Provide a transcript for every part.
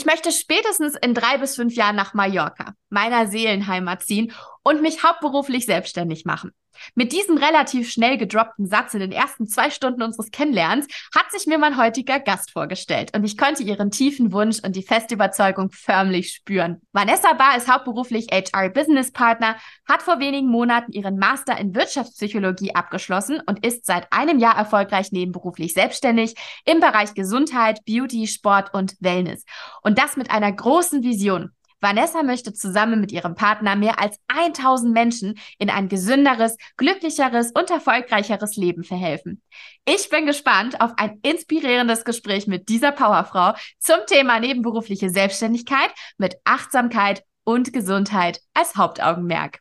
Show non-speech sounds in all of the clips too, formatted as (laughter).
Ich möchte spätestens in drei bis fünf Jahren nach Mallorca, meiner Seelenheimat ziehen und mich hauptberuflich selbstständig machen. Mit diesem relativ schnell gedroppten Satz in den ersten zwei Stunden unseres Kennenlernens hat sich mir mein heutiger Gast vorgestellt und ich konnte ihren tiefen Wunsch und die feste Überzeugung förmlich spüren. Vanessa Barr ist hauptberuflich HR Business Partner, hat vor wenigen Monaten ihren Master in Wirtschaftspsychologie abgeschlossen und ist seit einem Jahr erfolgreich nebenberuflich selbstständig im Bereich Gesundheit, Beauty, Sport und Wellness. Und das mit einer großen Vision. Vanessa möchte zusammen mit ihrem Partner mehr als 1000 Menschen in ein gesünderes, glücklicheres und erfolgreicheres Leben verhelfen. Ich bin gespannt auf ein inspirierendes Gespräch mit dieser Powerfrau zum Thema nebenberufliche Selbstständigkeit mit Achtsamkeit und Gesundheit als Hauptaugenmerk.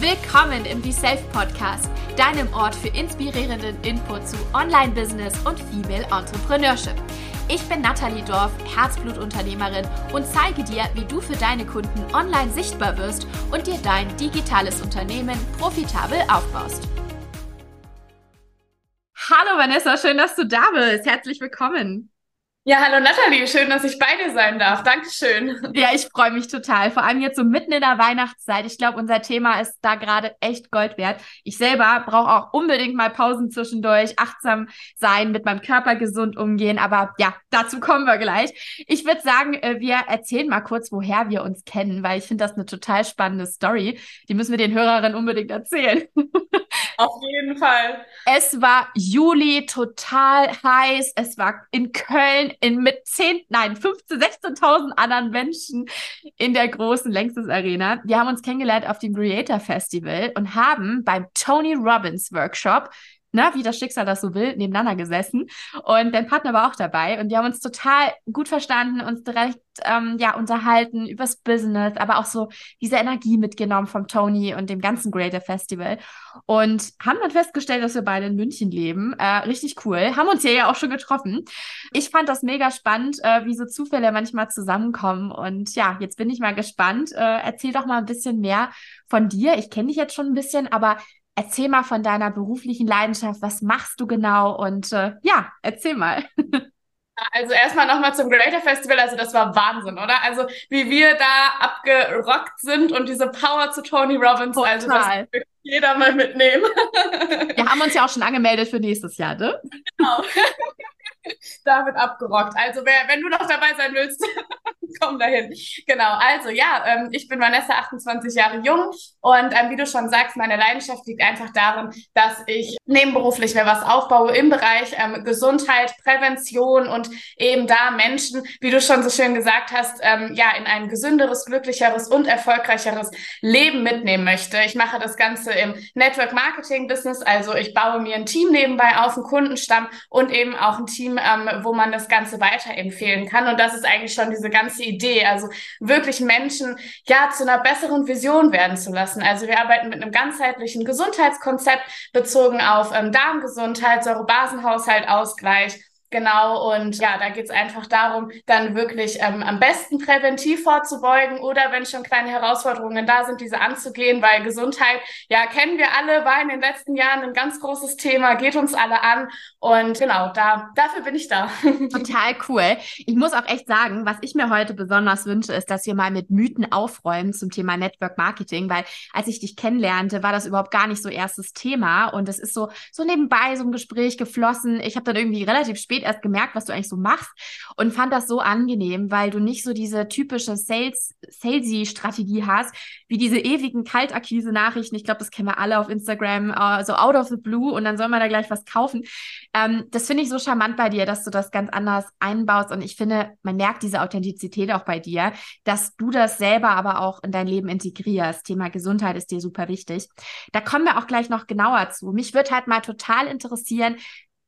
Willkommen im Be Self Podcast, deinem Ort für inspirierenden Input zu Online-Business und Female Entrepreneurship. Ich bin Nathalie Dorf, Herzblutunternehmerin und zeige dir, wie du für deine Kunden online sichtbar wirst und dir dein digitales Unternehmen profitabel aufbaust. Hallo Vanessa, schön, dass du da bist. Herzlich willkommen. Ja, hallo Nathalie, schön, dass ich bei dir sein darf. Dankeschön. Ja, ich freue mich total. Vor allem jetzt so mitten in der Weihnachtszeit. Ich glaube, unser Thema ist da gerade echt Gold wert. Ich selber brauche auch unbedingt mal Pausen zwischendurch, achtsam sein, mit meinem Körper gesund umgehen. Aber ja, dazu kommen wir gleich. Ich würde sagen, äh, wir erzählen mal kurz, woher wir uns kennen, weil ich finde das eine total spannende Story. Die müssen wir den Hörerinnen unbedingt erzählen. (laughs) Auf jeden Fall. Es war Juli, total heiß. Es war in Köln in, mit 10, nein, 15, 16.000 anderen Menschen in der großen Längstes Arena. Wir haben uns kennengelernt auf dem Creator Festival und haben beim Tony Robbins Workshop ne, wie das Schicksal das so will, nebeneinander gesessen. Und dein Partner war auch dabei. Und wir haben uns total gut verstanden, uns direkt ähm, ja, unterhalten übers Business, aber auch so diese Energie mitgenommen vom Tony und dem ganzen Greater Festival. Und haben dann festgestellt, dass wir beide in München leben. Äh, richtig cool. Haben uns hier ja auch schon getroffen. Ich fand das mega spannend, äh, wie so Zufälle manchmal zusammenkommen. Und ja, jetzt bin ich mal gespannt. Äh, erzähl doch mal ein bisschen mehr von dir. Ich kenne dich jetzt schon ein bisschen, aber Erzähl mal von deiner beruflichen Leidenschaft. Was machst du genau? Und äh, ja, erzähl mal. (laughs) Also erstmal nochmal zum Greater Festival. Also das war Wahnsinn, oder? Also wie wir da abgerockt sind und diese Power zu Tony Robbins. Total. Also das will jeder mal mitnehmen. Wir haben uns ja auch schon angemeldet für nächstes Jahr, ne? Genau. (laughs) da wird abgerockt. Also wer, wenn du noch dabei sein willst, (laughs) komm dahin. Genau, also ja, ähm, ich bin Vanessa, 28 Jahre jung und ähm, wie du schon sagst, meine Leidenschaft liegt einfach darin, dass ich nebenberuflich mir was aufbaue im Bereich ähm, Gesundheit, Prävention und eben da Menschen, wie du schon so schön gesagt hast, ähm, ja, in ein gesünderes, glücklicheres und erfolgreicheres Leben mitnehmen möchte. Ich mache das Ganze im Network Marketing Business, also ich baue mir ein Team nebenbei auf, einen Kundenstamm und eben auch ein Team, ähm, wo man das Ganze weiterempfehlen kann. Und das ist eigentlich schon diese ganze Idee, also wirklich Menschen ja zu einer besseren Vision werden zu lassen. Also wir arbeiten mit einem ganzheitlichen Gesundheitskonzept bezogen auf ähm, Darmgesundheit, Säurebasenhaushalt, Ausgleich Genau, und ja, da geht's einfach darum, dann wirklich ähm, am besten präventiv vorzubeugen oder wenn schon kleine Herausforderungen da sind, diese anzugehen, weil Gesundheit, ja, kennen wir alle, war in den letzten Jahren ein ganz großes Thema, geht uns alle an. Und genau, da, dafür bin ich da. (laughs) Total cool. Ich muss auch echt sagen, was ich mir heute besonders wünsche, ist, dass wir mal mit Mythen aufräumen zum Thema Network Marketing, weil als ich dich kennenlernte, war das überhaupt gar nicht so erstes Thema und es ist so, so nebenbei so ein Gespräch geflossen. Ich habe dann irgendwie relativ spät spät erst gemerkt, was du eigentlich so machst und fand das so angenehm, weil du nicht so diese typische Sales, Salesy-Strategie hast, wie diese ewigen Kaltakquise-Nachrichten. Ich glaube, das kennen wir alle auf Instagram, uh, so out of the blue und dann soll man da gleich was kaufen. Ähm, das finde ich so charmant bei dir, dass du das ganz anders einbaust und ich finde, man merkt diese Authentizität auch bei dir, dass du das selber aber auch in dein Leben integrierst. Thema Gesundheit ist dir super wichtig. Da kommen wir auch gleich noch genauer zu. Mich würde halt mal total interessieren,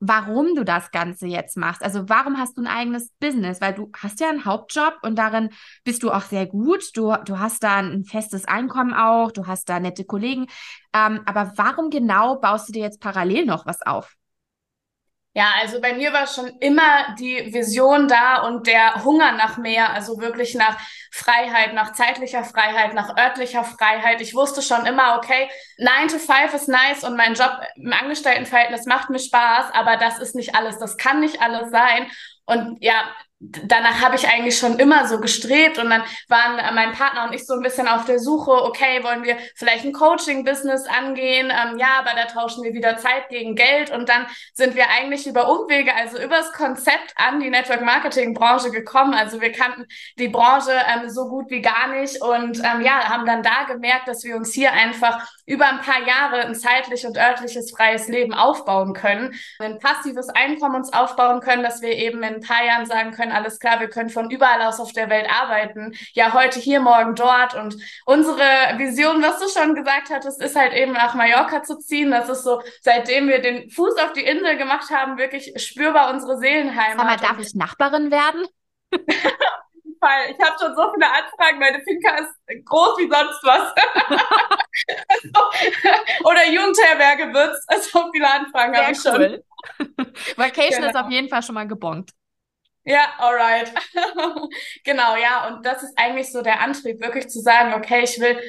warum du das Ganze jetzt machst. Also warum hast du ein eigenes Business? Weil du hast ja einen Hauptjob und darin bist du auch sehr gut. Du, du hast da ein festes Einkommen auch, du hast da nette Kollegen. Ähm, aber warum genau baust du dir jetzt parallel noch was auf? Ja, also bei mir war schon immer die Vision da und der Hunger nach mehr, also wirklich nach Freiheit, nach zeitlicher Freiheit, nach örtlicher Freiheit. Ich wusste schon immer, okay, 9 to 5 ist nice und mein Job im Angestelltenverhältnis macht mir Spaß, aber das ist nicht alles, das kann nicht alles sein. Und ja, danach habe ich eigentlich schon immer so gestrebt und dann waren mein Partner und ich so ein bisschen auf der Suche, okay, wollen wir vielleicht ein Coaching-Business angehen? Ähm, ja, aber da tauschen wir wieder Zeit gegen Geld und dann sind wir eigentlich über Umwege, also übers Konzept an die Network-Marketing-Branche gekommen. Also wir kannten die Branche ähm, so gut wie gar nicht und ähm, ja, haben dann da gemerkt, dass wir uns hier einfach über ein paar Jahre ein zeitlich und örtliches freies Leben aufbauen können, ein passives Einkommen uns aufbauen können, dass wir eben in ein paar Jahren sagen können, können, alles klar, wir können von überall aus auf der Welt arbeiten. Ja, heute hier, morgen dort. Und unsere Vision, was du schon gesagt hattest, ist halt eben nach Mallorca zu ziehen. Das ist so, seitdem wir den Fuß auf die Insel gemacht haben, wirklich spürbar unsere Seelenheimat. Mal, darf ich Nachbarin werden? (laughs) Fall. Ich habe schon so viele Anfragen. Meine Finca ist groß wie sonst was. also, (laughs) oder Jugendherberge wird's. (laughs) So viele Anfragen habe ich cool. schon. Vacation genau. ist auf jeden Fall schon mal gebongt. Ja, alright. (laughs) genau, ja. Und das ist eigentlich so der Antrieb, wirklich zu sagen, okay, ich will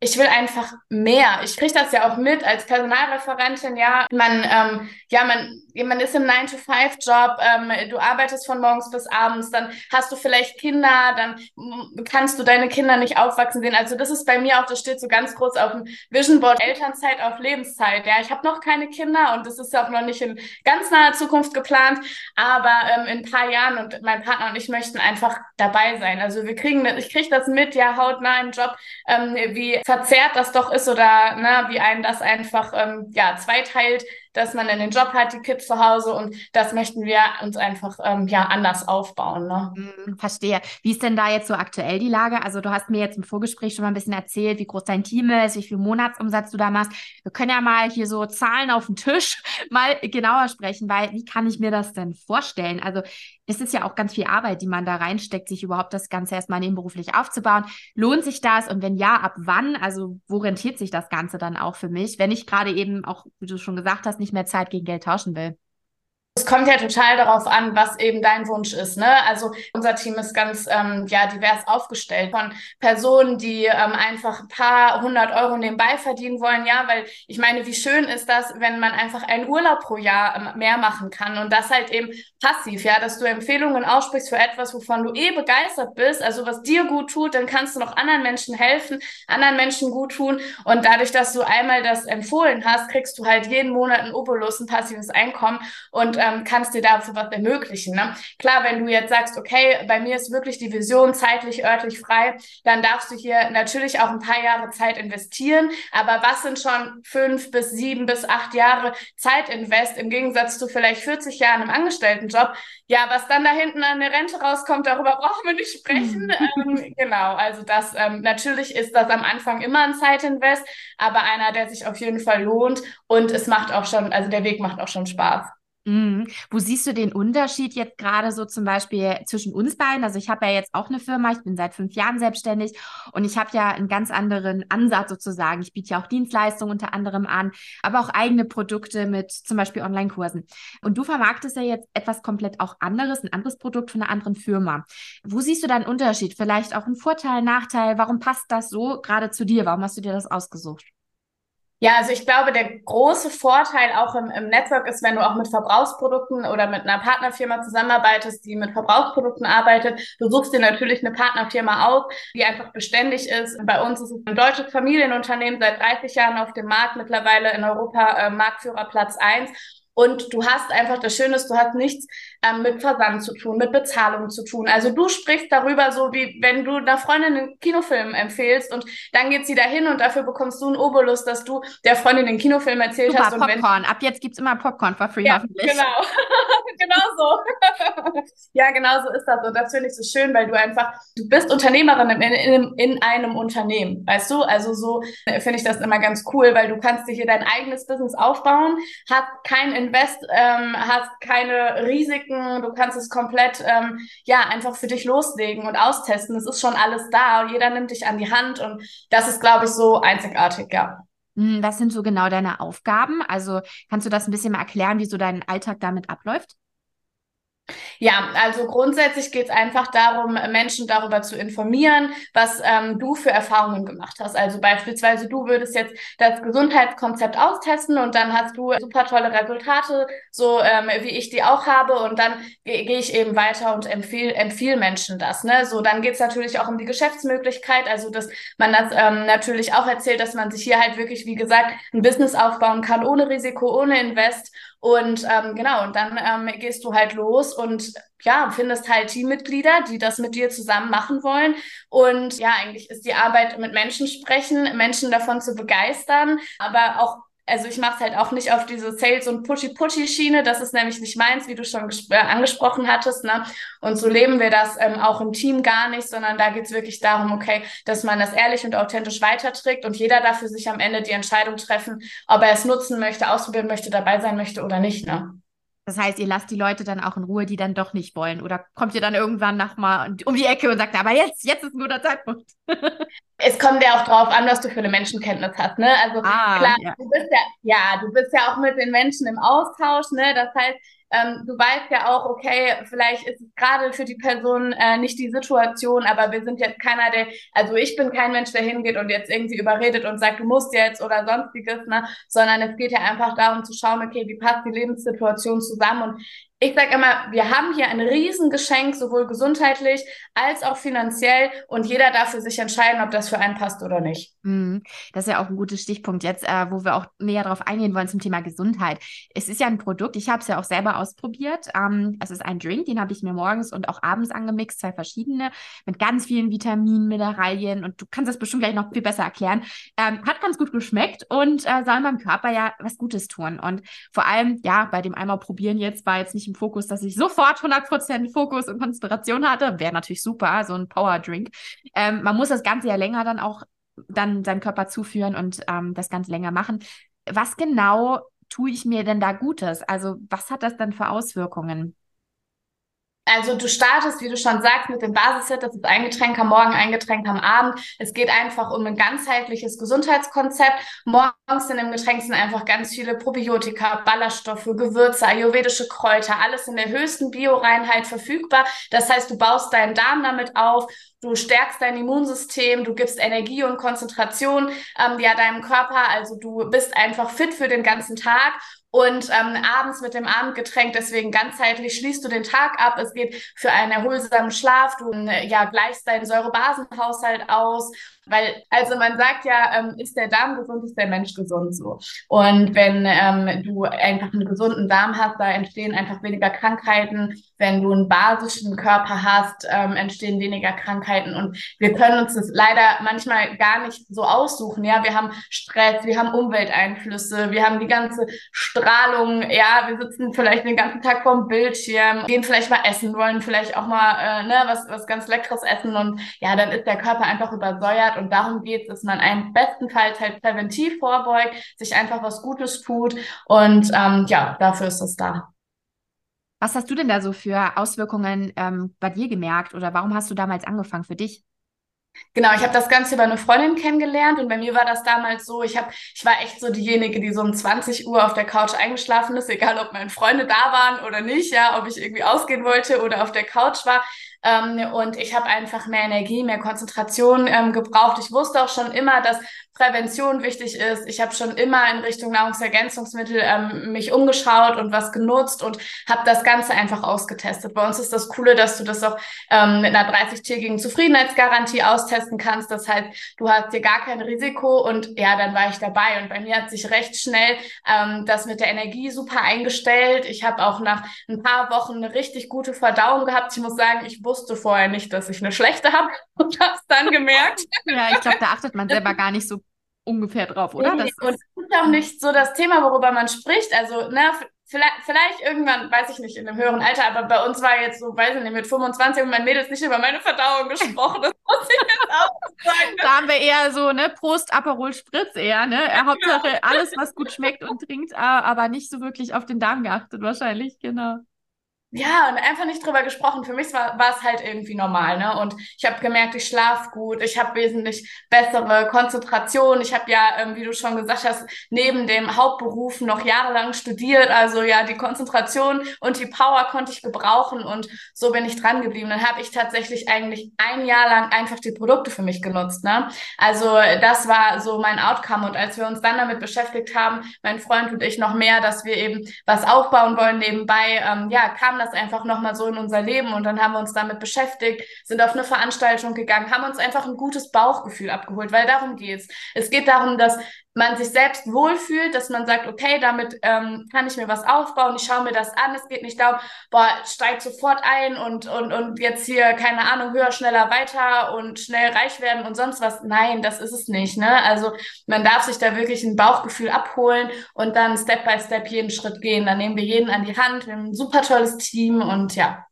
ich will einfach mehr. Ich kriege das ja auch mit als Personalreferentin, ja. Man, ähm, ja, man, man ist im 9-to-5-Job, ähm, du arbeitest von morgens bis abends, dann hast du vielleicht Kinder, dann kannst du deine Kinder nicht aufwachsen sehen. Also das ist bei mir auch, das steht so ganz groß auf dem Vision Board, Elternzeit auf Lebenszeit. Ja, ich habe noch keine Kinder und das ist auch noch nicht in ganz naher Zukunft geplant, aber ähm, in ein paar Jahren und mein Partner und ich möchten einfach dabei sein. Also wir kriegen, ich kriege das mit, ja, hautnah im Job, ähm, wie verzerrt das doch ist oder ne, wie einen das einfach ähm, ja, zweiteilt, dass man in den Job hat, die Kids zu Hause und das möchten wir uns einfach ähm, ja anders aufbauen. Ne? Hm, verstehe. Wie ist denn da jetzt so aktuell die Lage? Also du hast mir jetzt im Vorgespräch schon mal ein bisschen erzählt, wie groß dein Team ist, wie viel Monatsumsatz du da machst. Wir können ja mal hier so Zahlen auf den Tisch (laughs) mal genauer sprechen, weil wie kann ich mir das denn vorstellen? Also es ist ja auch ganz viel Arbeit, die man da reinsteckt, sich überhaupt das Ganze erstmal nebenberuflich aufzubauen. Lohnt sich das? Und wenn ja, ab wann? Also wo rentiert sich das Ganze dann auch für mich, wenn ich gerade eben auch, wie du schon gesagt hast, nicht mehr Zeit gegen Geld tauschen will? Es kommt ja total darauf an, was eben dein Wunsch ist. Ne? Also unser Team ist ganz ähm, ja, divers aufgestellt von Personen, die ähm, einfach ein paar hundert Euro nebenbei verdienen wollen. Ja, weil ich meine, wie schön ist das, wenn man einfach einen Urlaub pro Jahr ähm, mehr machen kann und das halt eben passiv, ja, dass du Empfehlungen aussprichst für etwas, wovon du eh begeistert bist, also was dir gut tut, dann kannst du noch anderen Menschen helfen, anderen Menschen gut tun und dadurch, dass du einmal das empfohlen hast, kriegst du halt jeden Monat ein Obolus, ein passives Einkommen und ähm, kannst dir dafür was ermöglichen. Ne? Klar, wenn du jetzt sagst, okay, bei mir ist wirklich die Vision zeitlich, örtlich frei, dann darfst du hier natürlich auch ein paar Jahre Zeit investieren, aber was sind schon fünf bis sieben bis acht Jahre Zeitinvest im Gegensatz zu vielleicht 40 Jahren im Angestellten Job. Ja, was dann da hinten an der Rente rauskommt, darüber brauchen wir nicht sprechen. ähm, genau, also das ähm, natürlich ist das am Anfang immer ein Zeitinvest, aber einer, der sich auf jeden Fall lohnt und es macht auch schon, also der Weg macht auch schon Spaß. Mhm. Wo siehst du den Unterschied jetzt gerade so zum Beispiel zwischen uns beiden? Also ich habe ja jetzt auch eine Firma, ich bin seit fünf Jahren selbstständig und ich habe ja einen ganz anderen Ansatz sozusagen. Ich biete ja auch Dienstleistungen unter anderem an, aber auch eigene Produkte mit zum Beispiel Online-Kursen. Und du vermarktest ja jetzt etwas komplett auch anderes, ein anderes Produkt von einer anderen Firma. Wo siehst du da einen Unterschied? Vielleicht auch einen Vorteil, Nachteil? Warum passt das so gerade zu dir? Warum hast du dir das ausgesucht? Ja, also ich glaube, der große Vorteil auch im, im Network ist, wenn du auch mit Verbrauchsprodukten oder mit einer Partnerfirma zusammenarbeitest, die mit Verbrauchsprodukten arbeitet. Du suchst dir natürlich eine Partnerfirma aus, die einfach beständig ist. Bei uns ist es ein deutsches Familienunternehmen, seit 30 Jahren auf dem Markt, mittlerweile in Europa äh, Marktführer Platz eins und du hast einfach, das Schöne du hast nichts ähm, mit Versand zu tun, mit Bezahlung zu tun. Also du sprichst darüber so, wie wenn du einer Freundin einen Kinofilm empfehlst und dann geht sie dahin und dafür bekommst du einen Obolus, dass du der Freundin den Kinofilm erzählt Super, hast. Und Popcorn. Ab jetzt gibt's immer Popcorn for free, ja, hoffentlich. Genau. (laughs) genau so. (laughs) ja, genau so ist das. Und das finde ich so schön, weil du einfach, du bist Unternehmerin in, in, in einem Unternehmen, weißt du? Also so finde ich das immer ganz cool, weil du kannst dir hier dein eigenes Business aufbauen, hast kein Invest, ähm, hast keine Risiken, du kannst es komplett, ähm, ja, einfach für dich loslegen und austesten. Es ist schon alles da und jeder nimmt dich an die Hand und das ist, glaube ich, so einzigartig, ja. Hm, was sind so genau deine Aufgaben? Also kannst du das ein bisschen mal erklären, wie so dein Alltag damit abläuft? Ja, also grundsätzlich geht es einfach darum, Menschen darüber zu informieren, was ähm, du für Erfahrungen gemacht hast. Also beispielsweise du würdest jetzt das Gesundheitskonzept austesten und dann hast du super tolle Resultate, so ähm, wie ich die auch habe und dann gehe geh ich eben weiter und empfehle empfehl Menschen das. Ne? So, dann geht es natürlich auch um die Geschäftsmöglichkeit, also dass man das ähm, natürlich auch erzählt, dass man sich hier halt wirklich, wie gesagt, ein Business aufbauen kann, ohne Risiko, ohne Invest und ähm, genau, und dann ähm, gehst du halt los und ja, findest halt Teammitglieder, die das mit dir zusammen machen wollen. Und ja, eigentlich ist die Arbeit mit Menschen sprechen, Menschen davon zu begeistern, aber auch also ich mache es halt auch nicht auf diese Sales- und Pushy-Pushy-Schiene. Das ist nämlich nicht meins, wie du schon äh, angesprochen hattest. Ne? Und so leben wir das ähm, auch im Team gar nicht, sondern da geht es wirklich darum, okay, dass man das ehrlich und authentisch weiterträgt und jeder darf für sich am Ende die Entscheidung treffen, ob er es nutzen möchte, ausprobieren möchte, dabei sein möchte oder nicht. Ne? Das heißt, ihr lasst die Leute dann auch in Ruhe, die dann doch nicht wollen. Oder kommt ihr dann irgendwann nochmal um die Ecke und sagt, aber jetzt, jetzt ist ein guter Zeitpunkt. (laughs) es kommt ja auch drauf an, was du für eine Menschenkenntnis hast. Ne? Also ah, klar, ja. du bist ja, ja, du bist ja auch mit den Menschen im Austausch. Ne? Das heißt, ähm, du weißt ja auch, okay, vielleicht ist es gerade für die Person äh, nicht die Situation, aber wir sind jetzt keiner, der, also ich bin kein Mensch, der hingeht und jetzt irgendwie überredet und sagt, du musst jetzt oder sonstiges, ne? sondern es geht ja einfach darum zu schauen, okay, wie passt die Lebenssituation zusammen und ich sage immer, wir haben hier ein Riesengeschenk, sowohl gesundheitlich als auch finanziell und jeder darf für sich entscheiden, ob das für einen passt oder nicht. Mhm. Das ist ja auch ein guter Stichpunkt jetzt, äh, wo wir auch näher darauf eingehen wollen zum Thema Gesundheit. Es ist ja ein Produkt, ich habe es ja auch selber ausprobiert. Ähm, es ist ein Drink, den habe ich mir morgens und auch abends angemixt, zwei verschiedene, mit ganz vielen Vitaminen, Mineralien und du kannst das bestimmt gleich noch viel besser erklären. Ähm, hat ganz gut geschmeckt und äh, soll meinem Körper ja was Gutes tun. Und vor allem, ja, bei dem einmal probieren jetzt war jetzt nicht im Fokus, dass ich sofort 100% Fokus und Konzentration hatte. Wäre natürlich super, so ein Power-Drink. Ähm, man muss das Ganze ja länger dann auch dann seinem Körper zuführen und ähm, das Ganze länger machen. Was genau tue ich mir denn da Gutes? Also was hat das dann für Auswirkungen? Also du startest, wie du schon sagst, mit dem Basisset, das ist ein Getränk am Morgen, ein Getränk am Abend. Es geht einfach um ein ganzheitliches Gesundheitskonzept. Morgens in dem Getränk sind einfach ganz viele Probiotika, Ballaststoffe, Gewürze, ayurvedische Kräuter, alles in der höchsten Bioreinheit verfügbar. Das heißt, du baust deinen Darm damit auf, du stärkst dein Immunsystem, du gibst Energie und Konzentration ähm, ja deinem Körper. Also du bist einfach fit für den ganzen Tag und ähm, abends mit dem Abendgetränk, deswegen ganzheitlich schließt du den Tag ab. Es geht für einen erholsamen Schlaf. Du äh, ja, gleichst deinen Säurebasenhaushalt aus weil, also man sagt ja, ähm, ist der Darm gesund, ist der Mensch gesund so. Und wenn ähm, du einfach einen gesunden Darm hast, da entstehen einfach weniger Krankheiten. Wenn du einen basischen Körper hast, ähm, entstehen weniger Krankheiten. Und wir können uns das leider manchmal gar nicht so aussuchen. Ja, wir haben Stress, wir haben Umwelteinflüsse, wir haben die ganze Strahlung. Ja, wir sitzen vielleicht den ganzen Tag vorm Bildschirm, gehen vielleicht mal essen, wollen vielleicht auch mal äh, ne, was, was ganz Leckeres essen. Und ja, dann ist der Körper einfach übersäuert und darum geht es, dass man einem bestenfalls halt präventiv vorbeugt, sich einfach was Gutes tut und ähm, ja, dafür ist es da. Was hast du denn da so für Auswirkungen ähm, bei dir gemerkt oder warum hast du damals angefangen für dich? Genau, ich habe das Ganze über eine Freundin kennengelernt und bei mir war das damals so, ich habe, ich war echt so diejenige, die so um 20 Uhr auf der Couch eingeschlafen ist, egal ob meine Freunde da waren oder nicht, ja, ob ich irgendwie ausgehen wollte oder auf der Couch war. Ähm, und ich habe einfach mehr Energie, mehr Konzentration ähm, gebraucht. Ich wusste auch schon immer, dass Prävention wichtig ist. Ich habe schon immer in Richtung Nahrungsergänzungsmittel ähm, mich umgeschaut und was genutzt und habe das Ganze einfach ausgetestet. Bei uns ist das Coole, dass du das auch ähm, mit einer 30-tägigen Zufriedenheitsgarantie austesten kannst. Das heißt, du hast hier gar kein Risiko und ja, dann war ich dabei. Und bei mir hat sich recht schnell ähm, das mit der Energie super eingestellt. Ich habe auch nach ein paar Wochen eine richtig gute Verdauung gehabt. Ich muss sagen, ich wusste vorher nicht, dass ich eine schlechte (laughs) habe und habe es dann gemerkt. Ja, ich glaube, da achtet man selber gar nicht so ungefähr drauf, oder? Nee, das und das ist auch nicht so das Thema, worüber man spricht. Also, ne, vielleicht, vielleicht irgendwann, weiß ich nicht, in einem höheren Alter, aber bei uns war jetzt so, weiß ich nicht, mit 25 und mein Mädels nicht über meine Verdauung gesprochen. Das muss ich jetzt auch sagen. (laughs) Da haben wir eher so, ne, Prost, Aperol, Spritz eher, ne? Hauptsache alles, was gut schmeckt und trinkt, aber nicht so wirklich auf den Darm geachtet, wahrscheinlich, genau. Ja, und einfach nicht drüber gesprochen. Für mich war, war es halt irgendwie normal, ne? Und ich habe gemerkt, ich schlafe gut, ich habe wesentlich bessere Konzentration. Ich habe ja, ähm, wie du schon gesagt hast, neben dem Hauptberuf noch jahrelang studiert. Also ja, die Konzentration und die Power konnte ich gebrauchen und so bin ich dran geblieben. Dann habe ich tatsächlich eigentlich ein Jahr lang einfach die Produkte für mich genutzt, ne? Also das war so mein Outcome. Und als wir uns dann damit beschäftigt haben, mein Freund und ich noch mehr, dass wir eben was aufbauen wollen nebenbei, ähm, ja, kam das einfach nochmal so in unser Leben und dann haben wir uns damit beschäftigt, sind auf eine Veranstaltung gegangen, haben uns einfach ein gutes Bauchgefühl abgeholt, weil darum geht's. Es geht darum, dass man sich selbst wohlfühlt, dass man sagt, okay, damit ähm, kann ich mir was aufbauen, ich schaue mir das an. Es geht nicht darum, boah, steigt sofort ein und, und, und jetzt hier, keine Ahnung, höher, schneller, weiter und schnell reich werden und sonst was. Nein, das ist es nicht. Ne? Also man darf sich da wirklich ein Bauchgefühl abholen und dann Step by Step jeden Schritt gehen. Dann nehmen wir jeden an die Hand, wir haben ein super tolles Team und ja,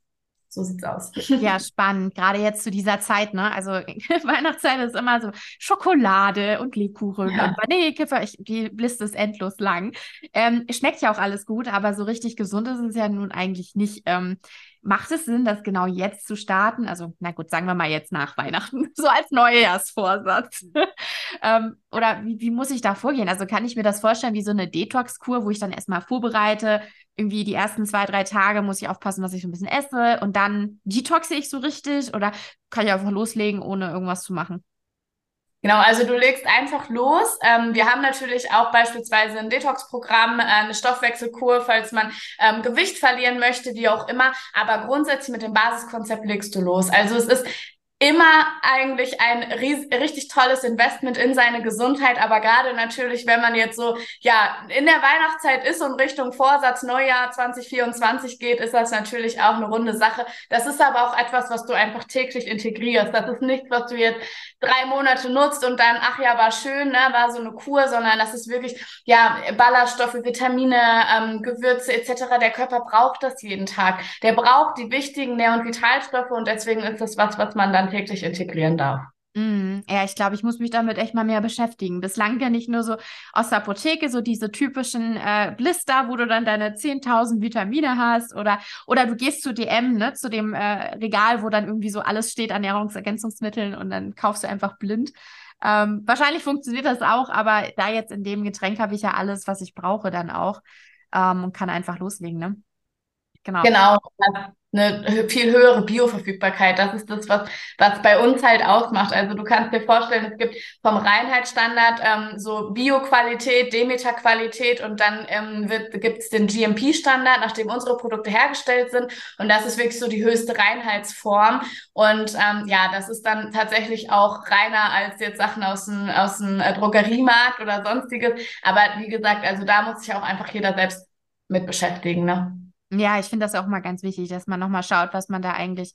so sieht's aus. Ja, spannend. Gerade jetzt zu dieser Zeit, ne? Also (laughs) Weihnachtszeit ist immer so Schokolade und Lebkuchen ja. und Vanillekiffer. Ich, die Liste ist endlos lang. Ähm, schmeckt ja auch alles gut, aber so richtig gesund ist es ja nun eigentlich nicht. Ähm, macht es Sinn, das genau jetzt zu starten? Also, na gut, sagen wir mal jetzt nach Weihnachten, (laughs) so als Neujahrsvorsatz. (laughs) ähm, oder wie, wie muss ich da vorgehen? Also kann ich mir das vorstellen wie so eine Detox-Kur, wo ich dann erstmal vorbereite, irgendwie die ersten zwei, drei Tage muss ich aufpassen, dass ich so ein bisschen esse und dann detoxe ich so richtig oder kann ich einfach loslegen, ohne irgendwas zu machen? Genau, also du legst einfach los. Ähm, wir haben natürlich auch beispielsweise ein Detox-Programm, äh, eine Stoffwechselkur, falls man ähm, Gewicht verlieren möchte, wie auch immer. Aber grundsätzlich mit dem Basiskonzept legst du los. Also es ist immer eigentlich ein richtig tolles Investment in seine Gesundheit, aber gerade natürlich, wenn man jetzt so ja in der Weihnachtszeit ist und Richtung Vorsatz Neujahr 2024 geht, ist das natürlich auch eine runde Sache. Das ist aber auch etwas, was du einfach täglich integrierst. Das ist nichts, was du jetzt drei Monate nutzt und dann ach ja war schön, ne, war so eine Kur, sondern das ist wirklich ja Ballaststoffe, Vitamine, ähm, Gewürze etc. Der Körper braucht das jeden Tag. Der braucht die wichtigen Nähr- und Vitalstoffe und deswegen ist das was, was man dann täglich integrieren darf. Mm, ja, ich glaube, ich muss mich damit echt mal mehr beschäftigen. Bislang ja nicht nur so aus der Apotheke, so diese typischen äh, Blister, wo du dann deine 10.000 Vitamine hast oder, oder du gehst zu DM, ne, zu dem äh, Regal, wo dann irgendwie so alles steht an Nahrungsergänzungsmitteln und dann kaufst du einfach blind. Ähm, wahrscheinlich funktioniert das auch, aber da jetzt in dem Getränk habe ich ja alles, was ich brauche dann auch ähm, und kann einfach loslegen, ne? Genau. Genau eine viel höhere Bioverfügbarkeit. Das ist das, was, was bei uns halt ausmacht. Also du kannst dir vorstellen, es gibt vom Reinheitsstandard ähm, so Bio-Qualität, Demeter-Qualität und dann ähm, gibt es den GMP-Standard, nachdem unsere Produkte hergestellt sind. Und das ist wirklich so die höchste Reinheitsform. Und ähm, ja, das ist dann tatsächlich auch reiner als jetzt Sachen aus dem, aus dem äh, Drogeriemarkt oder sonstiges. Aber wie gesagt, also da muss sich auch einfach jeder selbst mit beschäftigen. Ne? Ja, ich finde das auch mal ganz wichtig, dass man nochmal schaut, was man da eigentlich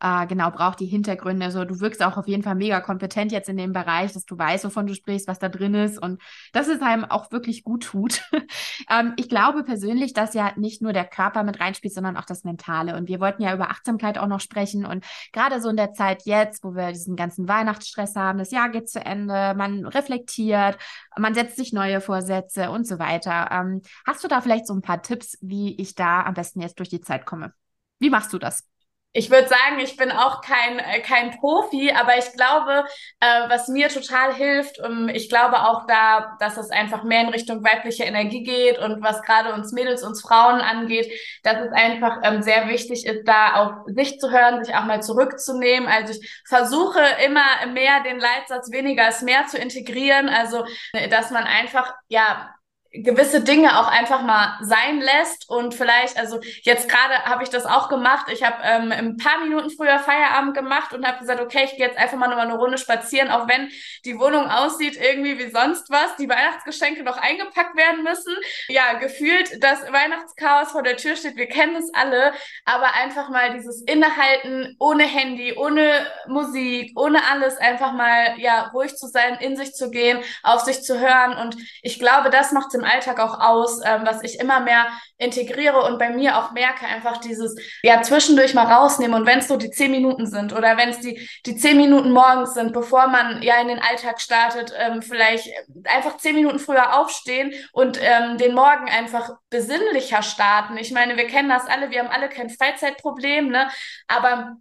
äh, genau braucht, die Hintergründe. Also du wirkst auch auf jeden Fall mega kompetent jetzt in dem Bereich, dass du weißt, wovon du sprichst, was da drin ist und dass es einem auch wirklich gut tut. (laughs) ähm, ich glaube persönlich, dass ja nicht nur der Körper mit reinspielt, sondern auch das Mentale. Und wir wollten ja über Achtsamkeit auch noch sprechen. Und gerade so in der Zeit jetzt, wo wir diesen ganzen Weihnachtsstress haben, das Jahr geht zu Ende, man reflektiert, man setzt sich neue Vorsätze und so weiter. Ähm, hast du da vielleicht so ein paar Tipps, wie ich da am besten jetzt durch die Zeit komme? Wie machst du das? Ich würde sagen, ich bin auch kein, äh, kein Profi, aber ich glaube, äh, was mir total hilft, um, ich glaube auch da, dass es einfach mehr in Richtung weibliche Energie geht und was gerade uns Mädels, uns Frauen angeht, dass es einfach ähm, sehr wichtig ist, da auf sich zu hören, sich auch mal zurückzunehmen. Also ich versuche immer mehr den Leitsatz weniger als mehr zu integrieren, also äh, dass man einfach, ja, gewisse Dinge auch einfach mal sein lässt und vielleicht, also jetzt gerade habe ich das auch gemacht. Ich habe ähm, ein paar Minuten früher Feierabend gemacht und habe gesagt, okay, ich gehe jetzt einfach mal noch eine Runde spazieren, auch wenn die Wohnung aussieht irgendwie wie sonst was, die Weihnachtsgeschenke noch eingepackt werden müssen. Ja, gefühlt das Weihnachtschaos vor der Tür steht, wir kennen es alle, aber einfach mal dieses Innehalten ohne Handy, ohne Musik, ohne alles, einfach mal ja ruhig zu sein, in sich zu gehen, auf sich zu hören und ich glaube, das macht im Alltag auch aus, ähm, was ich immer mehr integriere und bei mir auch merke, einfach dieses, ja, zwischendurch mal rausnehmen und wenn es so die zehn Minuten sind oder wenn es die, die zehn Minuten morgens sind, bevor man ja in den Alltag startet, ähm, vielleicht einfach zehn Minuten früher aufstehen und ähm, den Morgen einfach besinnlicher starten. Ich meine, wir kennen das alle, wir haben alle kein Freizeitproblem, ne? Aber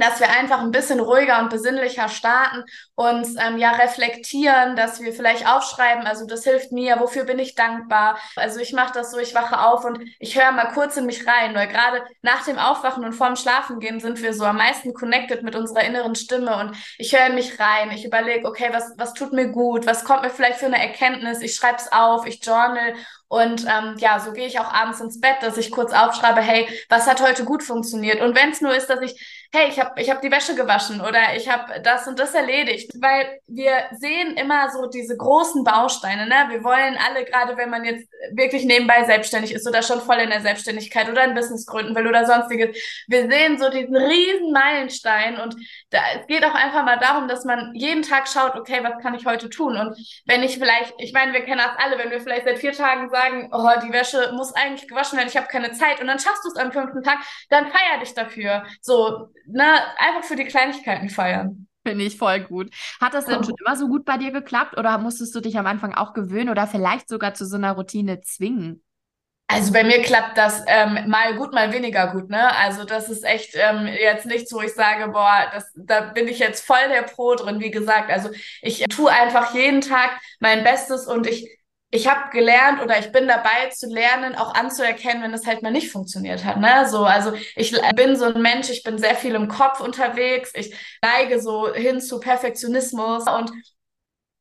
dass wir einfach ein bisschen ruhiger und besinnlicher starten, uns ähm, ja reflektieren, dass wir vielleicht aufschreiben, also das hilft mir, wofür bin ich dankbar. Also ich mache das so, ich wache auf und ich höre mal kurz in mich rein, weil gerade nach dem Aufwachen und vorm Schlafengehen sind wir so am meisten connected mit unserer inneren Stimme und ich höre mich rein, ich überlege, okay, was, was tut mir gut, was kommt mir vielleicht für eine Erkenntnis, ich schreibe es auf, ich journal und ähm, ja, so gehe ich auch abends ins Bett, dass ich kurz aufschreibe, hey, was hat heute gut funktioniert? Und wenn es nur ist, dass ich hey, ich habe ich hab die Wäsche gewaschen oder ich habe das und das erledigt. Weil wir sehen immer so diese großen Bausteine. Ne? Wir wollen alle, gerade wenn man jetzt wirklich nebenbei selbstständig ist oder schon voll in der Selbstständigkeit oder ein Business gründen will oder sonstiges, wir sehen so diesen riesen Meilenstein und da, es geht auch einfach mal darum, dass man jeden Tag schaut, okay, was kann ich heute tun? Und wenn ich vielleicht, ich meine, wir kennen das alle, wenn wir vielleicht seit vier Tagen sagen, oh, die Wäsche muss eigentlich gewaschen werden, ich habe keine Zeit und dann schaffst du es am fünften Tag, dann feier dich dafür. So, ne, einfach für die Kleinigkeiten feiern. Finde ich voll gut. Hat das denn oh. schon immer so gut bei dir geklappt oder musstest du dich am Anfang auch gewöhnen oder vielleicht sogar zu so einer Routine zwingen? Also bei mir klappt das ähm, mal gut, mal weniger gut, ne? Also das ist echt ähm, jetzt nichts, wo ich sage, boah, das, da bin ich jetzt voll der Pro drin, wie gesagt. Also ich tue einfach jeden Tag mein Bestes und ich ich habe gelernt oder ich bin dabei zu lernen, auch anzuerkennen, wenn es halt mal nicht funktioniert hat. Ne? So, also ich bin so ein Mensch, ich bin sehr viel im Kopf unterwegs, ich neige so hin zu Perfektionismus und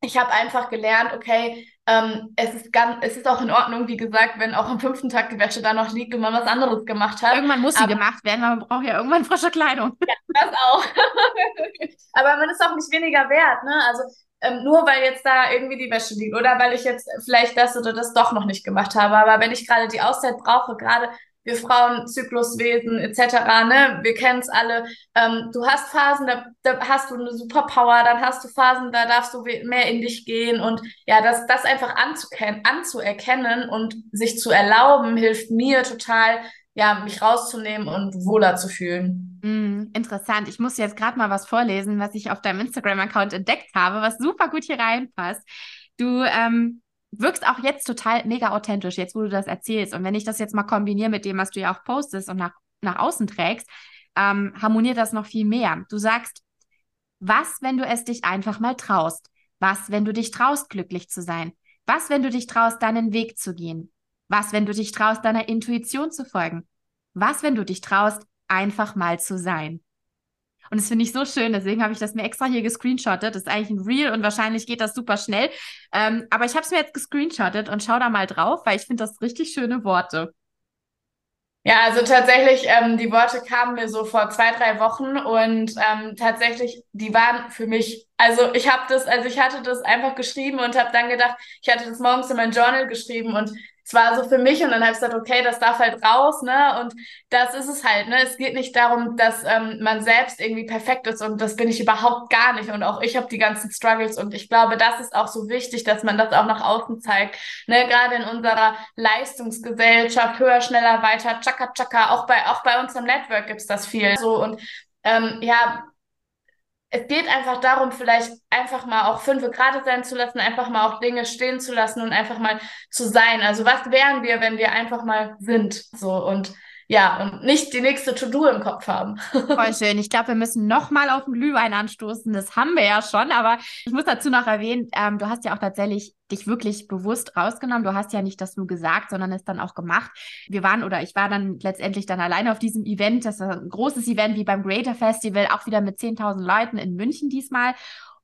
ich habe einfach gelernt, okay, ähm, es ist ganz, es ist auch in Ordnung, wie gesagt, wenn auch am fünften Tag die Wäsche da noch liegt und man was anderes gemacht hat. Irgendwann muss sie Aber, gemacht werden, man braucht ja irgendwann frische Kleidung. Ja, das auch. (laughs) Aber man ist auch nicht weniger wert, ne? Also ähm, nur weil jetzt da irgendwie die Wäsche liegt oder weil ich jetzt vielleicht das oder das doch noch nicht gemacht habe. Aber wenn ich gerade die Auszeit brauche, gerade wir Frauen, Zykluswesen etc., ne, wir kennen es alle. Ähm, du hast Phasen, da, da hast du eine Superpower, dann hast du Phasen, da darfst du mehr in dich gehen und ja, das, das einfach anzuerkennen und sich zu erlauben, hilft mir total, ja, mich rauszunehmen und wohler zu fühlen. Mm, interessant. Ich muss jetzt gerade mal was vorlesen, was ich auf deinem Instagram-Account entdeckt habe, was super gut hier reinpasst. Du ähm, wirkst auch jetzt total mega authentisch, jetzt wo du das erzählst. Und wenn ich das jetzt mal kombiniere mit dem, was du ja auch postest und nach, nach außen trägst, ähm, harmoniert das noch viel mehr. Du sagst, was, wenn du es dich einfach mal traust? Was, wenn du dich traust, glücklich zu sein? Was, wenn du dich traust, deinen Weg zu gehen? Was, wenn du dich traust, deiner Intuition zu folgen? Was, wenn du dich traust, einfach mal zu sein? Und das finde ich so schön, deswegen habe ich das mir extra hier gescreenshottet. Das ist eigentlich ein Reel und wahrscheinlich geht das super schnell. Ähm, aber ich habe es mir jetzt gescreenshottet und schau da mal drauf, weil ich finde das richtig schöne Worte. Ja, also tatsächlich, ähm, die Worte kamen mir so vor zwei, drei Wochen und ähm, tatsächlich, die waren für mich, also ich habe das, also ich hatte das einfach geschrieben und habe dann gedacht, ich hatte das morgens in mein Journal geschrieben und war so für mich und dann habe ich gesagt, okay, das darf halt raus, ne? Und das ist es halt, ne? Es geht nicht darum, dass ähm, man selbst irgendwie perfekt ist und das bin ich überhaupt gar nicht. Und auch ich habe die ganzen Struggles und ich glaube, das ist auch so wichtig, dass man das auch nach außen zeigt. Ne? Gerade in unserer Leistungsgesellschaft, höher, schneller, weiter, tschakka, tschakka, auch bei, auch bei unserem Network gibt's das viel. So und ähm, ja, es geht einfach darum, vielleicht einfach mal auch fünf gerade sein zu lassen, einfach mal auch Dinge stehen zu lassen und einfach mal zu sein. Also was wären wir, wenn wir einfach mal sind? So und ja, und nicht die nächste To-Do im Kopf haben. (laughs) Voll schön. Ich glaube, wir müssen nochmal auf den Glühwein anstoßen. Das haben wir ja schon, aber ich muss dazu noch erwähnen, ähm, du hast ja auch tatsächlich dich wirklich bewusst rausgenommen. Du hast ja nicht das nur gesagt, sondern es dann auch gemacht. Wir waren oder ich war dann letztendlich dann alleine auf diesem Event. Das ist ein großes Event wie beim Greater Festival, auch wieder mit 10.000 Leuten in München diesmal.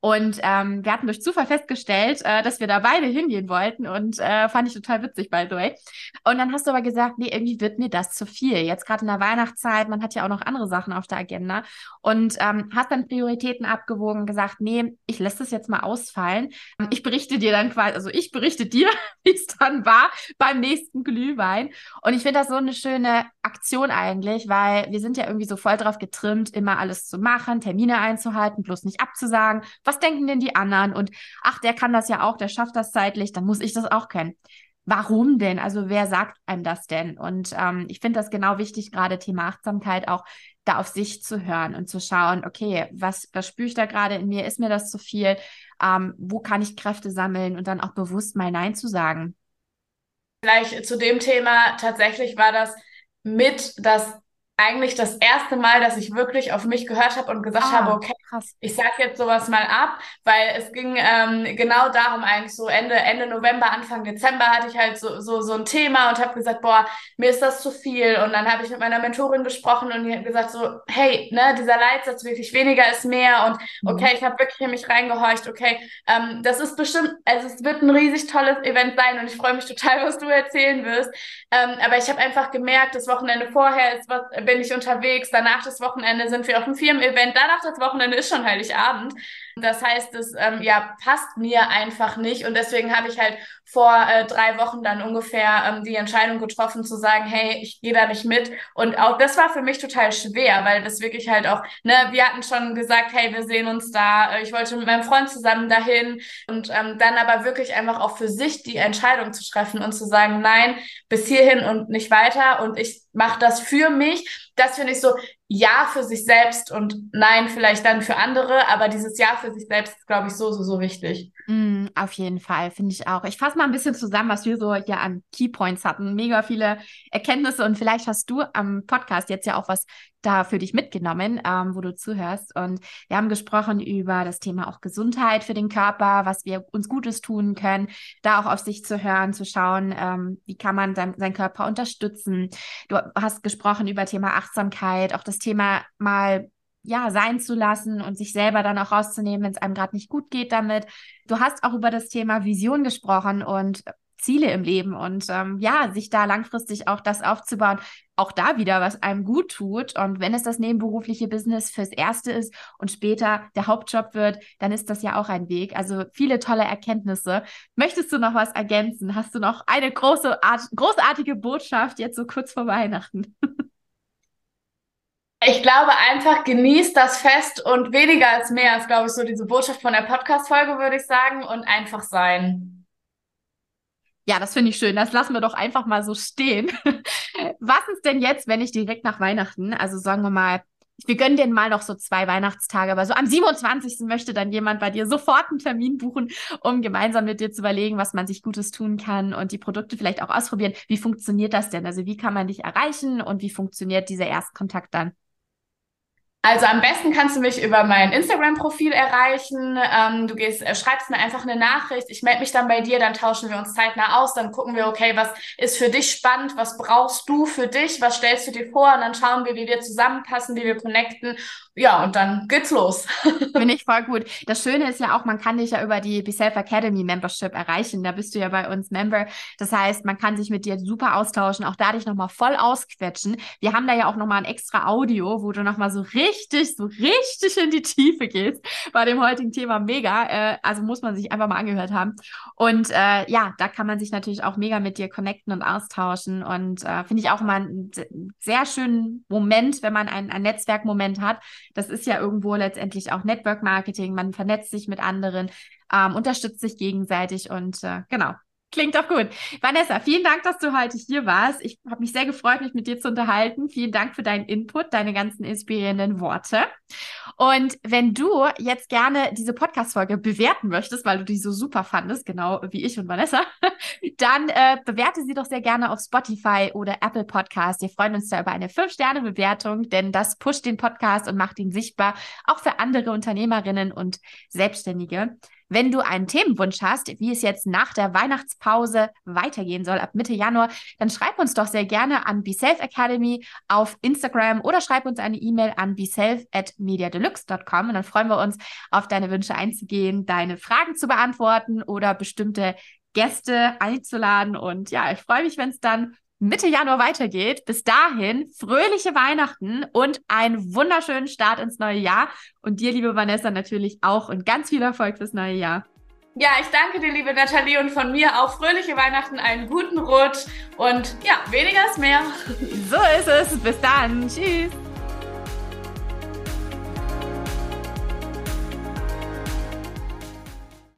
Und ähm, wir hatten durch Zufall festgestellt, äh, dass wir da beide hingehen wollten und äh, fand ich total witzig, by the way. Und dann hast du aber gesagt, nee, irgendwie wird mir das zu viel. Jetzt gerade in der Weihnachtszeit, man hat ja auch noch andere Sachen auf der Agenda und ähm, hast dann Prioritäten abgewogen, gesagt, nee, ich lasse das jetzt mal ausfallen. Ich berichte dir dann quasi, also ich berichte dir, (laughs) wie es dann war beim nächsten Glühwein. Und ich finde das so eine schöne Aktion eigentlich, weil wir sind ja irgendwie so voll drauf getrimmt, immer alles zu machen, Termine einzuhalten, bloß nicht abzusagen was denken denn die anderen? Und ach, der kann das ja auch, der schafft das zeitlich, dann muss ich das auch können. warum denn? Also wer sagt einem das denn? Und ähm, ich finde das genau wichtig, gerade Thema Achtsamkeit auch da auf sich zu hören und zu schauen, okay, was, was spüre ich da gerade in mir? Ist mir das zu viel? Ähm, wo kann ich Kräfte sammeln und dann auch bewusst mal Nein zu sagen? Vielleicht zu dem Thema, tatsächlich war das mit das eigentlich das erste Mal, dass ich wirklich auf mich gehört habe und gesagt ah, habe, okay, krass. ich sag jetzt sowas mal ab, weil es ging ähm, genau darum eigentlich so Ende Ende November, Anfang Dezember hatte ich halt so so, so ein Thema und habe gesagt, boah, mir ist das zu viel und dann habe ich mit meiner Mentorin gesprochen und die hat gesagt so, hey, ne, dieser Leitsatz wirklich weniger ist mehr und mhm. okay, ich habe wirklich in mich reingehorcht, okay, ähm, das ist bestimmt, also es wird ein riesig tolles Event sein und ich freue mich total, (laughs) was du erzählen wirst, ähm, aber ich habe einfach gemerkt, das Wochenende vorher ist was bin ich unterwegs, danach das Wochenende sind wir auf einem Firmen-Event, danach das Wochenende ist schon Heiligabend. Das heißt, es ähm, ja, passt mir einfach nicht und deswegen habe ich halt vor äh, drei Wochen dann ungefähr ähm, die Entscheidung getroffen zu sagen, hey, ich gehe da nicht mit und auch das war für mich total schwer, weil das wirklich halt auch, ne, wir hatten schon gesagt, hey, wir sehen uns da, äh, ich wollte mit meinem Freund zusammen dahin und ähm, dann aber wirklich einfach auch für sich die Entscheidung zu treffen und zu sagen, nein, bis hierhin und nicht weiter und ich mache das für mich. Das finde ich so, ja für sich selbst und nein vielleicht dann für andere, aber dieses Ja für sich selbst ist, glaube ich, so, so, so wichtig. Mm, auf jeden Fall, finde ich auch. Ich fasse mal ein bisschen zusammen, was wir so hier an Keypoints hatten. Mega viele Erkenntnisse und vielleicht hast du am Podcast jetzt ja auch was da für dich mitgenommen, ähm, wo du zuhörst. Und wir haben gesprochen über das Thema auch Gesundheit für den Körper, was wir uns Gutes tun können, da auch auf sich zu hören, zu schauen, ähm, wie kann man dann seinen Körper unterstützen. Du hast gesprochen über Thema Achtsamkeit, auch das Thema mal ja, sein zu lassen und sich selber dann auch rauszunehmen, wenn es einem gerade nicht gut geht damit. Du hast auch über das Thema Vision gesprochen und Ziele im Leben und ähm, ja, sich da langfristig auch das aufzubauen, auch da wieder, was einem gut tut. Und wenn es das nebenberufliche Business fürs Erste ist und später der Hauptjob wird, dann ist das ja auch ein Weg. Also viele tolle Erkenntnisse. Möchtest du noch was ergänzen? Hast du noch eine große, großartige Botschaft jetzt so kurz vor Weihnachten? (laughs) Ich glaube einfach, genießt das Fest und weniger als mehr ist, glaube ich, so diese Botschaft von der Podcast-Folge, würde ich sagen, und einfach sein. Ja, das finde ich schön. Das lassen wir doch einfach mal so stehen. (laughs) Was ist denn jetzt, wenn ich direkt nach Weihnachten, also sagen wir mal, wir gönnen dir mal noch so zwei Weihnachtstage, aber so am 27. möchte dann jemand bei dir sofort einen Termin buchen, um gemeinsam mit dir zu überlegen, was man sich Gutes tun kann und die Produkte vielleicht auch ausprobieren. Wie funktioniert das denn? Also wie kann man dich erreichen und wie funktioniert dieser Erstkontakt dann? Also am besten kannst du mich über mein Instagram-Profil erreichen. Ähm, du gehst, äh, schreibst mir einfach eine Nachricht. Ich melde mich dann bei dir, dann tauschen wir uns zeitnah aus. Dann gucken wir, okay, was ist für dich spannend? Was brauchst du für dich? Was stellst du dir vor? Und dann schauen wir, wie wir zusammenpassen, wie wir connecten. Ja, und dann geht's los. (laughs) Finde ich voll gut. Das Schöne ist ja auch, man kann dich ja über die Be Self Academy Membership erreichen. Da bist du ja bei uns Member. Das heißt, man kann sich mit dir super austauschen, auch da dich nochmal voll ausquetschen. Wir haben da ja auch nochmal ein extra Audio, wo du nochmal so richtig so richtig in die Tiefe gehst bei dem heutigen Thema. Mega. Äh, also muss man sich einfach mal angehört haben. Und äh, ja, da kann man sich natürlich auch mega mit dir connecten und austauschen. Und äh, finde ich auch immer einen sehr schönen Moment, wenn man ein, ein Netzwerkmoment hat. Das ist ja irgendwo letztendlich auch Network Marketing. Man vernetzt sich mit anderen, ähm, unterstützt sich gegenseitig und äh, genau, Klingt doch gut. Vanessa, vielen Dank, dass du heute hier warst. Ich habe mich sehr gefreut, mich mit dir zu unterhalten. Vielen Dank für deinen Input, deine ganzen inspirierenden Worte. Und wenn du jetzt gerne diese Podcast-Folge bewerten möchtest, weil du die so super fandest, genau wie ich und Vanessa, (laughs) dann äh, bewerte sie doch sehr gerne auf Spotify oder Apple Podcast. Wir freuen uns da über eine 5-Sterne-Bewertung, denn das pusht den Podcast und macht ihn sichtbar, auch für andere Unternehmerinnen und Selbstständige. Wenn du einen Themenwunsch hast, wie es jetzt nach der Weihnachtspause weitergehen soll, ab Mitte Januar, dann schreib uns doch sehr gerne an BeSelf Academy auf Instagram oder schreib uns eine E-Mail an beself at mediadeluxe.com und dann freuen wir uns, auf deine Wünsche einzugehen, deine Fragen zu beantworten oder bestimmte Gäste einzuladen. Und ja, ich freue mich, wenn es dann Mitte Januar weitergeht. Bis dahin fröhliche Weihnachten und einen wunderschönen Start ins neue Jahr. Und dir, liebe Vanessa, natürlich auch und ganz viel Erfolg fürs neue Jahr. Ja, ich danke dir, liebe Nathalie, und von mir auch fröhliche Weihnachten, einen guten Rutsch und ja, weniger ist mehr. So ist es. Bis dann. Tschüss.